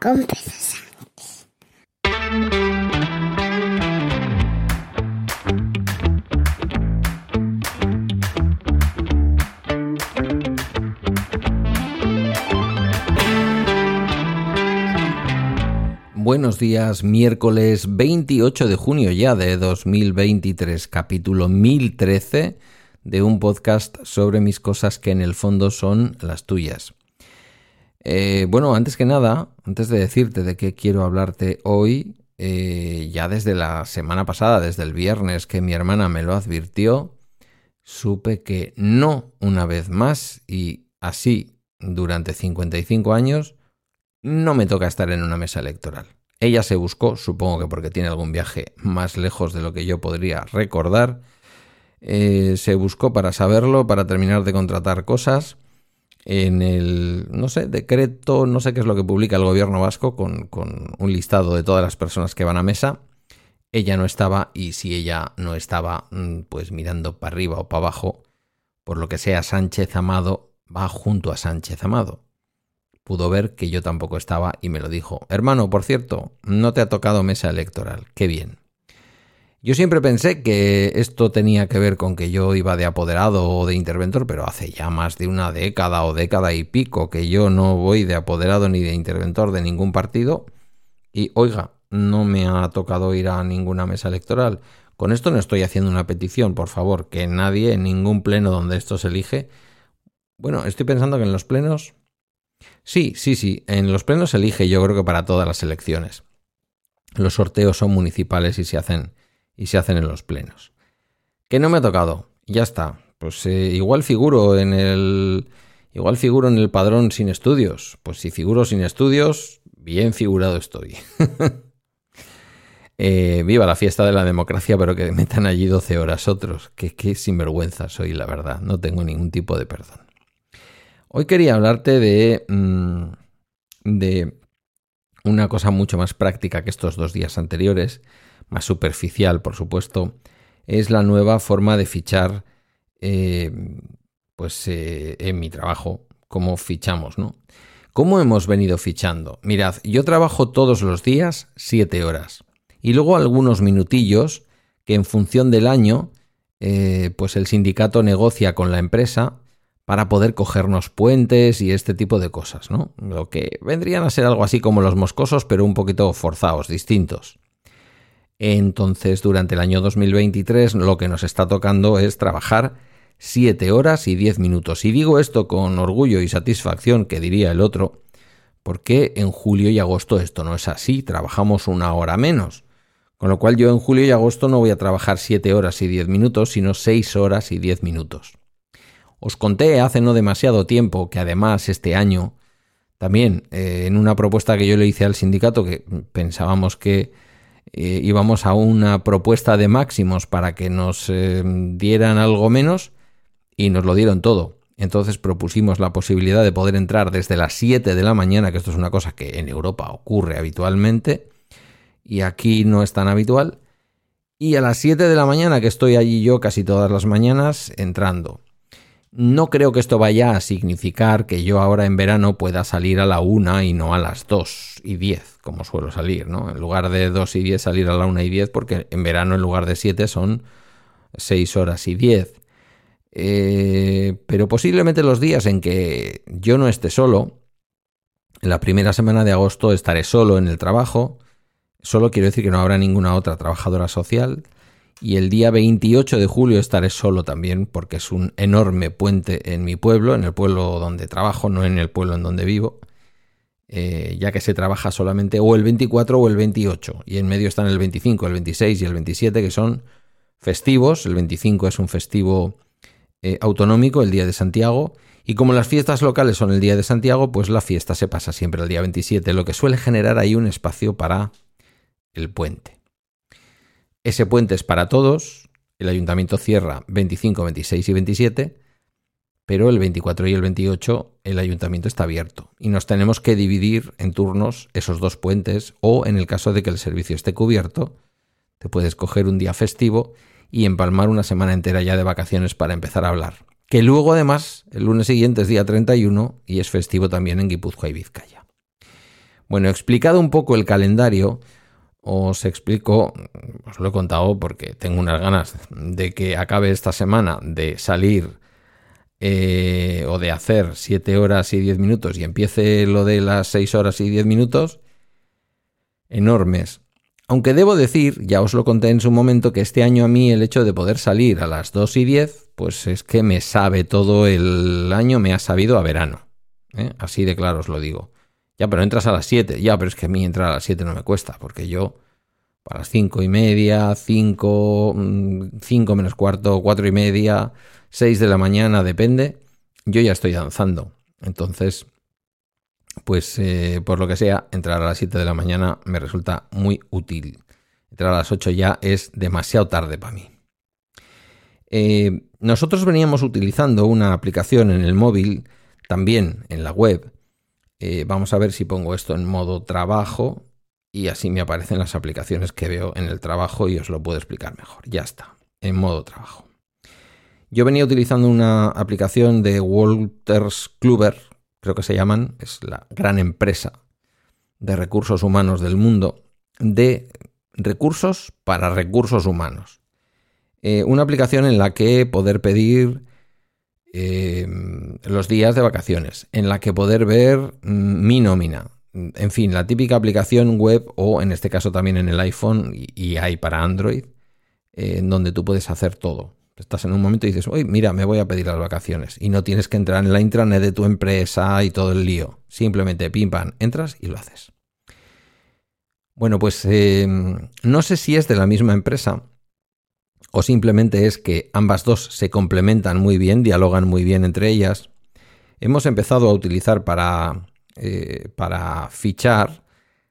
con Buenos días, miércoles 28 de junio ya de 2023, capítulo 1013 de un podcast sobre mis cosas que en el fondo son las tuyas. Eh, bueno, antes que nada, antes de decirte de qué quiero hablarte hoy, eh, ya desde la semana pasada, desde el viernes que mi hermana me lo advirtió, supe que no una vez más y así durante 55 años no me toca estar en una mesa electoral. Ella se buscó, supongo que porque tiene algún viaje más lejos de lo que yo podría recordar, eh, se buscó para saberlo, para terminar de contratar cosas en el, no sé, decreto, no sé qué es lo que publica el gobierno vasco con, con un listado de todas las personas que van a mesa. Ella no estaba y si ella no estaba, mm, pues mirando para arriba o para abajo, por lo que sea Sánchez Amado va junto a Sánchez Amado pudo ver que yo tampoco estaba y me lo dijo. Hermano, por cierto, no te ha tocado mesa electoral. Qué bien. Yo siempre pensé que esto tenía que ver con que yo iba de apoderado o de interventor, pero hace ya más de una década o década y pico que yo no voy de apoderado ni de interventor de ningún partido. Y oiga, no me ha tocado ir a ninguna mesa electoral. Con esto no estoy haciendo una petición, por favor, que nadie en ningún pleno donde esto se elige. Bueno, estoy pensando que en los plenos Sí, sí, sí. En los plenos se elige, yo creo que para todas las elecciones. Los sorteos son municipales y se hacen, y se hacen en los plenos. Que no me ha tocado. Ya está. Pues eh, igual figuro en el. Igual figuro en el padrón sin estudios. Pues si figuro sin estudios, bien figurado estoy. Eh, viva la fiesta de la democracia, pero que metan allí 12 horas otros. Que qué sinvergüenza soy, la verdad. No tengo ningún tipo de perdón. Hoy quería hablarte de, mm, de una cosa mucho más práctica que estos dos días anteriores, más superficial, por supuesto, es la nueva forma de fichar, eh, pues, eh, en mi trabajo, cómo fichamos, ¿no? ¿Cómo hemos venido fichando? Mirad, yo trabajo todos los días siete horas y luego algunos minutillos que en función del año, eh, pues el sindicato negocia con la empresa para poder cogernos puentes y este tipo de cosas, ¿no? Lo que vendrían a ser algo así como los moscosos, pero un poquito forzados, distintos. Entonces, durante el año 2023 lo que nos está tocando es trabajar 7 horas y 10 minutos. Y digo esto con orgullo y satisfacción, que diría el otro, porque en julio y agosto esto no es así, trabajamos una hora menos. Con lo cual yo en julio y agosto no voy a trabajar 7 horas y 10 minutos, sino 6 horas y 10 minutos. Os conté hace no demasiado tiempo que además este año, también eh, en una propuesta que yo le hice al sindicato, que pensábamos que eh, íbamos a una propuesta de máximos para que nos eh, dieran algo menos y nos lo dieron todo. Entonces propusimos la posibilidad de poder entrar desde las 7 de la mañana, que esto es una cosa que en Europa ocurre habitualmente y aquí no es tan habitual. Y a las 7 de la mañana, que estoy allí yo casi todas las mañanas, entrando. No creo que esto vaya a significar que yo ahora en verano pueda salir a la una y no a las dos y diez, como suelo salir, ¿no? En lugar de dos y diez salir a la una y diez, porque en verano en lugar de siete son seis horas y diez. Eh, pero posiblemente los días en que yo no esté solo, la primera semana de agosto estaré solo en el trabajo, solo quiero decir que no habrá ninguna otra trabajadora social, y el día 28 de julio estaré solo también porque es un enorme puente en mi pueblo, en el pueblo donde trabajo, no en el pueblo en donde vivo, eh, ya que se trabaja solamente o el 24 o el 28 y en medio están el 25, el 26 y el 27 que son festivos, el 25 es un festivo eh, autonómico, el día de Santiago, y como las fiestas locales son el día de Santiago, pues la fiesta se pasa siempre el día 27, lo que suele generar ahí un espacio para el puente. Ese puente es para todos, el ayuntamiento cierra 25, 26 y 27, pero el 24 y el 28 el ayuntamiento está abierto y nos tenemos que dividir en turnos esos dos puentes o en el caso de que el servicio esté cubierto, te puedes coger un día festivo y empalmar una semana entera ya de vacaciones para empezar a hablar. Que luego además el lunes siguiente es día 31 y es festivo también en Guipúzcoa y Vizcaya. Bueno, explicado un poco el calendario, os explico, os lo he contado porque tengo unas ganas de que acabe esta semana de salir eh, o de hacer 7 horas y 10 minutos y empiece lo de las 6 horas y 10 minutos, enormes. Aunque debo decir, ya os lo conté en su momento, que este año a mí el hecho de poder salir a las 2 y 10, pues es que me sabe todo el año, me ha sabido a verano. ¿eh? Así de claro os lo digo. Ya, pero entras a las 7. Ya, pero es que a mí entrar a las 7 no me cuesta, porque yo para las 5 y media, 5, 5 mm, menos cuarto, 4 y media, 6 de la mañana, depende, yo ya estoy danzando. Entonces, pues eh, por lo que sea, entrar a las 7 de la mañana me resulta muy útil. Entrar a las 8 ya es demasiado tarde para mí. Eh, nosotros veníamos utilizando una aplicación en el móvil, también en la web. Eh, vamos a ver si pongo esto en modo trabajo y así me aparecen las aplicaciones que veo en el trabajo y os lo puedo explicar mejor. Ya está, en modo trabajo. Yo venía utilizando una aplicación de Walters Kluber, creo que se llaman, es la gran empresa de recursos humanos del mundo, de recursos para recursos humanos. Eh, una aplicación en la que poder pedir eh, los días de vacaciones, en la que poder ver mm, mi nómina. En fin, la típica aplicación web o en este caso también en el iPhone y, hay para Android, eh, en donde tú puedes hacer todo. Estás en un momento y dices, uy, mira, me voy a pedir las vacaciones. Y no tienes que entrar en la intranet de tu empresa y todo el lío. Simplemente pim pam, entras y lo haces. Bueno, pues em, no sé si es de la misma empresa o simplemente es que ambas dos se complementan muy bien, dialogan muy bien entre ellas. Hemos empezado a utilizar para, eh, para fichar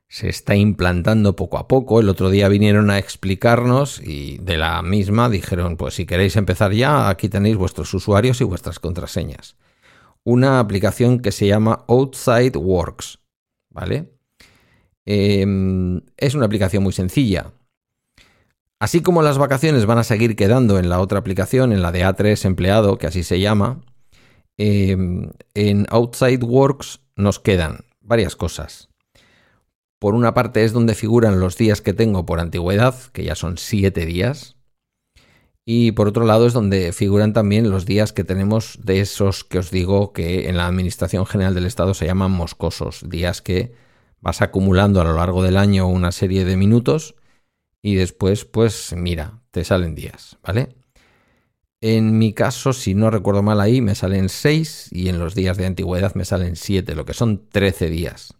se está implantando poco a poco. El otro día vinieron a explicarnos y de la misma dijeron, pues si queréis empezar ya, aquí tenéis vuestros usuarios y vuestras contraseñas. Una aplicación que se llama Outside Works, ¿vale? Em, es una aplicación muy sencilla. Así como las vacaciones van a seguir quedando en la otra aplicación, en la de A3 empleado, que así se llama, em, en Outside Works nos quedan varias cosas. Por una parte es donde figuran los días que tengo por antigüedad, que ya son siete días. Y por otro lado es donde figuran también los días que tenemos de esos que os digo que en la Administración General del Estado se llaman moscosos, días que vas acumulando a lo largo del año una serie de minutos y después pues mira, te salen días, ¿vale? En mi caso, si no recuerdo mal ahí, me salen seis y en los días de antigüedad me salen siete, lo que son 13 días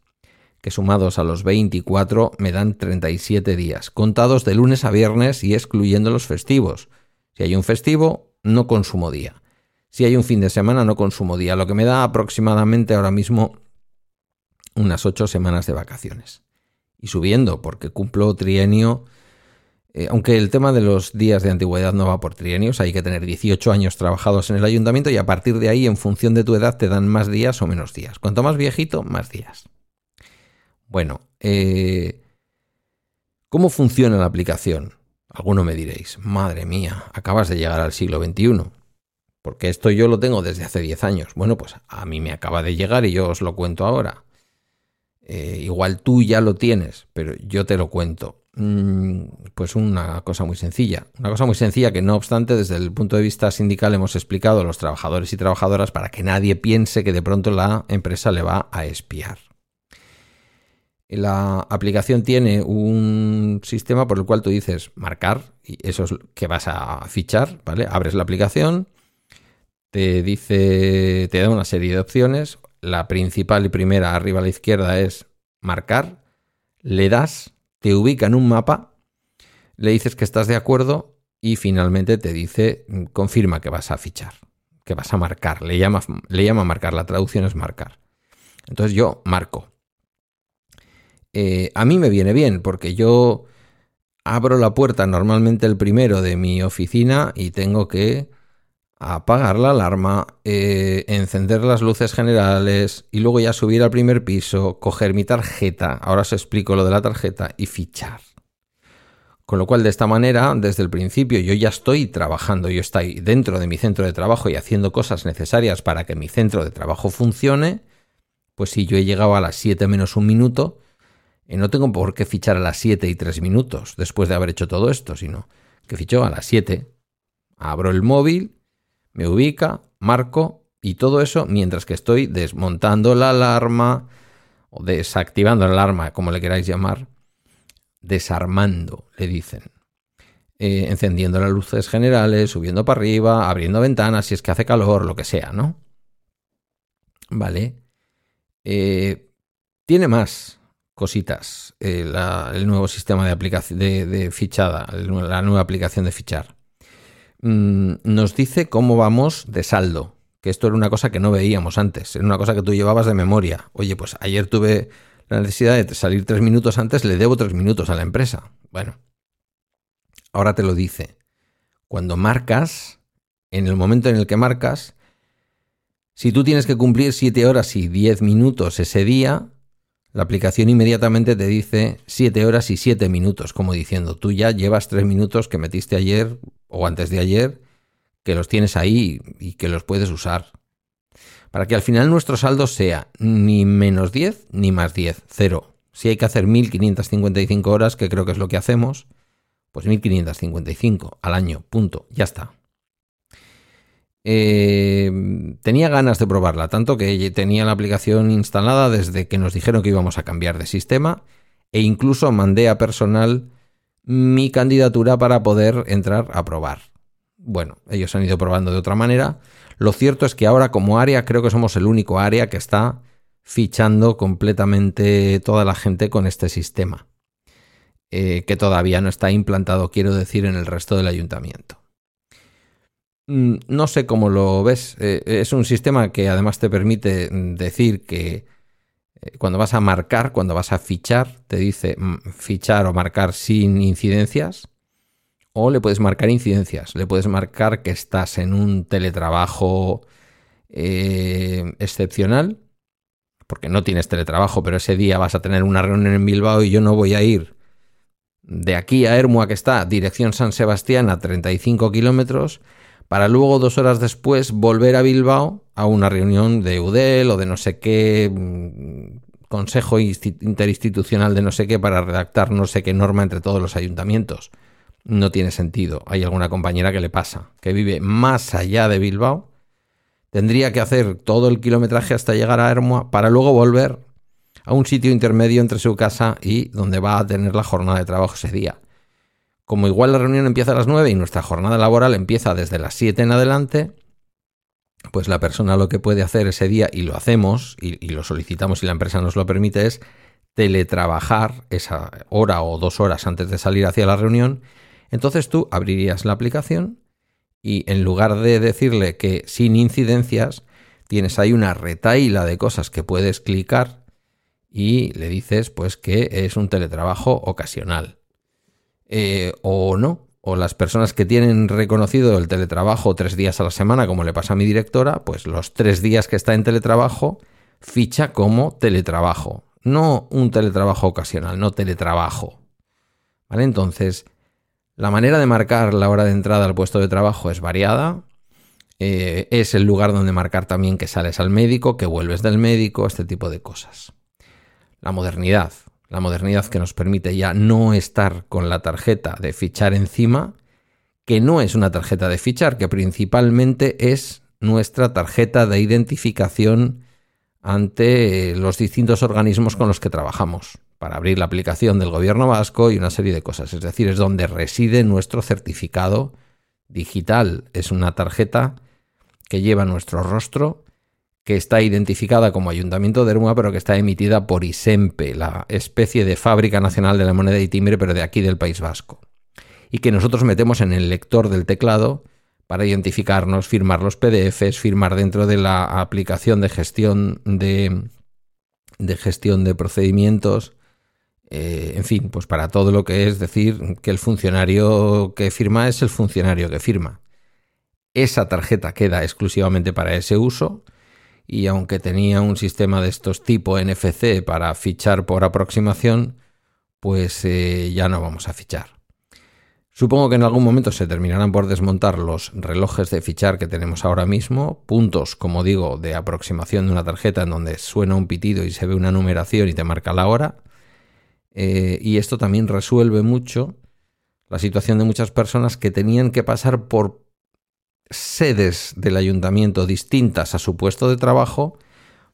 que sumados a los 24 me dan 37 días, contados de lunes a viernes y excluyendo los festivos. Si hay un festivo, no consumo día. Si hay un fin de semana, no consumo día, lo que me da aproximadamente ahora mismo unas 8 semanas de vacaciones. Y subiendo, porque cumplo trienio, eh, aunque el tema de los días de antigüedad no va por trienios, hay que tener 18 años trabajados en el ayuntamiento y a partir de ahí, en función de tu edad, te dan más días o menos días. Cuanto más viejito, más días. Bueno, eh, ¿cómo funciona la aplicación? Alguno me diréis, madre mía, acabas de llegar al siglo XXI. Porque esto yo lo tengo desde hace 10 años. Bueno, pues a mí me acaba de llegar y yo os lo cuento ahora. Eh, igual tú ya lo tienes, pero yo te lo cuento. Mm, pues una cosa muy sencilla. Una cosa muy sencilla que no obstante desde el punto de vista sindical hemos explicado a los trabajadores y trabajadoras para que nadie piense que de pronto la empresa le va a espiar. La aplicación tiene un sistema por el cual tú dices marcar, y eso es que vas a fichar, ¿vale? Abres la aplicación, te dice, te da una serie de opciones. La principal y primera arriba a la izquierda es marcar, le das, te ubica en un mapa, le dices que estás de acuerdo y finalmente te dice confirma que vas a fichar, que vas a marcar, le llama, le llama marcar, la traducción es marcar. Entonces yo marco eh, a mí me viene bien porque yo abro la puerta normalmente el primero de mi oficina y tengo que apagar la alarma, eh, encender las luces generales y luego ya subir al primer piso, coger mi tarjeta, ahora os explico lo de la tarjeta y fichar. Con lo cual, de esta manera, desde el principio yo ya estoy trabajando, yo estoy dentro de mi centro de trabajo y haciendo cosas necesarias para que mi centro de trabajo funcione, pues si yo he llegado a las 7 menos un minuto, Y no tengo por qué fichar a las 7 y 3 minutos después de haber hecho todo esto, sino que ficho a las 7. Abro el móvil, me ubica, marco y todo eso mientras que estoy desmontando la alarma o desactivando la alarma, como le queráis llamar, desarmando, le dicen. Eh, encendiendo las luces generales, subiendo para arriba, abriendo ventanas si es que hace calor, lo que sea, ¿no? Vale. Eh, tiene más cositas eh, el nuevo sistema de, aplicación, de, fichada, la nueva aplicación de fichar. Mm, nos dice cómo vamos de saldo, que esto era una cosa que no veíamos antes, era una cosa que tú llevabas de memoria. Oye, pues ayer tuve la necesidad de salir tres minutos antes, le debo tres minutos a la empresa. Bueno, ahora te lo dice. Cuando marcas, en el momento en el que marcas, si tú tienes que cumplir siete horas y diez minutos ese día, la aplicación inmediatamente te dice 7 horas y 7 minutos, como diciendo, tú ya llevas 3 minutos que metiste ayer o antes de ayer, que los tienes ahí y que los puedes usar. Para que al final nuestro saldo sea ni menos 10 ni más 10, cero. Si hay que hacer 1555 horas, que creo que es lo que hacemos, pues 1555 al año, punto, ya está. Eh, tenía ganas de probarla, tanto que tenía la aplicación instalada desde que nos dijeron que íbamos a cambiar de sistema e incluso mandé a personal mi candidatura para poder entrar a probar. Bueno, ellos han ido probando de otra manera. Lo cierto es que ahora como área creo que somos el único área que está fichando completamente toda la gente con este sistema, eh, que todavía no está implantado, quiero decir, en el resto del ayuntamiento. Mm, no sé cómo lo ves. Eh, es un sistema que además te permite mm, decir que cuando vas a marcar, cuando vas a fichar, te dice mm, fichar o marcar sin incidencias. O le puedes marcar incidencias. Le puedes marcar que estás en un teletrabajo eh, excepcional. Porque no tienes teletrabajo, pero ese día vas a tener una reunión en Bilbao y yo no voy a ir de aquí a Hermua, que está dirección San Sebastián a 35 kilómetros para luego dos horas después volver a Bilbao a una reunión de UDEL o de no sé qué mm, consejo interinstitucional de no sé qué para redactar no sé qué norma entre todos los ayuntamientos. No tiene sentido. Hay alguna compañera que le pasa, que vive más allá de Bilbao, tendría que hacer todo el kilometraje hasta llegar a Hermoa para luego volver a un sitio intermedio entre su casa y donde va a tener la jornada de trabajo ese día. Como igual la reunión empieza a las 9 y nuestra jornada laboral empieza desde las 7 en adelante, pues la persona lo que puede hacer ese día, y lo hacemos, y, lo solicitamos y la empresa nos lo permite, es teletrabajar esa hora o dos horas antes de salir hacia la reunión. Entonces tú abrirías la aplicación y en lugar de decirle que sin incidencias, tienes ahí una retaila de cosas que puedes clicar y le dices pues que es un teletrabajo ocasional. Eh, o no, o las personas que tienen reconocido el teletrabajo tres días a la semana, como le pasa a mi directora, pues los tres días que está en teletrabajo, ficha como teletrabajo. No un teletrabajo ocasional, no teletrabajo. ¿Vale? Entonces, la manera de marcar la hora de entrada al puesto de trabajo es variada. Eh, es el lugar donde marcar también que sales al médico, que vuelves del médico, este tipo de cosas. La modernidad la modernidad que nos permite ya no estar con la tarjeta de fichar encima, que no es una tarjeta de fichar, que principalmente es nuestra tarjeta de identificación ante los distintos organismos con los que trabajamos, para abrir la aplicación del gobierno vasco y una serie de cosas. Es decir, es donde reside nuestro certificado digital. Es una tarjeta que lleva nuestro rostro que está identificada como Ayuntamiento de Ermua, pero que está emitida por ISEMPE, la especie de fábrica nacional de la moneda y timbre, pero de aquí del País Vasco. Y que nosotros metemos en el lector del teclado para identificarnos, firmar los PDFs, firmar dentro de la aplicación de gestión de, de gestión de procedimientos, eh, en fin, pues para todo lo que es decir que el funcionario que firma es el funcionario que firma. Esa tarjeta queda exclusivamente para ese uso y aunque tenía un sistema de estos tipo NFC para fichar por aproximación, pues eh, ya no vamos a fichar. Supongo que en algún momento se terminarán por desmontar los relojes de fichar que tenemos ahora mismo, puntos, como digo, de aproximación de una tarjeta en donde suena un pitido y se ve una numeración y te marca la hora. eh, y esto también resuelve mucho la situación de muchas personas que tenían que pasar por sedes del ayuntamiento distintas a su puesto de trabajo,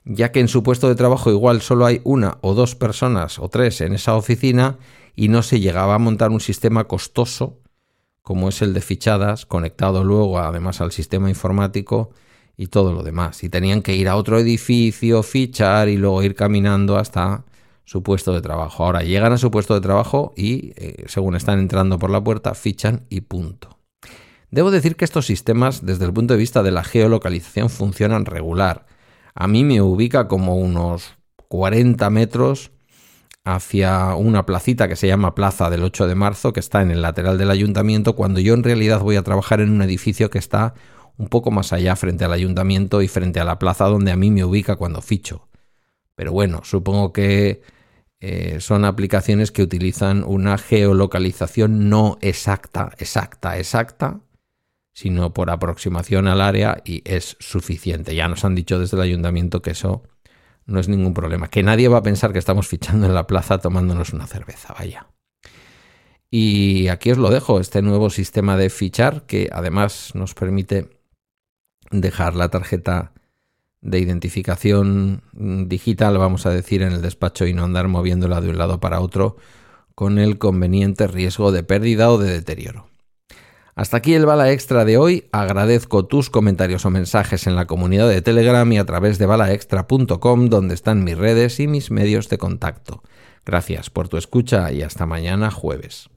ya que en su puesto de trabajo igual solo hay una o dos personas o tres en esa oficina y no se llegaba a montar un sistema costoso como es el de fichadas, conectado luego además al sistema informático y todo lo demás. Y tenían que ir a otro edificio, fichar y luego ir caminando hasta su puesto de trabajo. Ahora llegan a su puesto de trabajo y, eh, según están entrando por la puerta, fichan y punto. Debo decir que estos sistemas, desde el punto de vista de la geolocalización, funcionan regular. A mí me ubica como unos 40 metros hacia una placita que se llama Plaza del 8 de marzo, que está en el lateral del ayuntamiento, cuando yo en realidad voy a trabajar en un edificio que está un poco más allá frente al ayuntamiento y frente a la plaza donde a mí me ubica cuando ficho. Pero bueno, supongo que eh, son aplicaciones que utilizan una geolocalización no exacta, exacta, exacta, sino por aproximación al área y es suficiente. Ya nos han dicho desde el ayuntamiento que eso no es ningún problema. Que nadie va a pensar que estamos fichando en la plaza tomándonos una cerveza, vaya. Y aquí os lo dejo, este nuevo sistema de fichar que además nos permite dejar la tarjeta de identificación digital, vamos a decir, en el despacho y no andar moviéndola de un lado para otro con el conveniente riesgo de pérdida o de deterioro. Hasta aquí el bala extra de hoy. Agradezco tus comentarios o mensajes en la comunidad de Telegram y a través de balaextra.com donde están mis redes y mis medios de contacto. Gracias por tu escucha y hasta mañana jueves.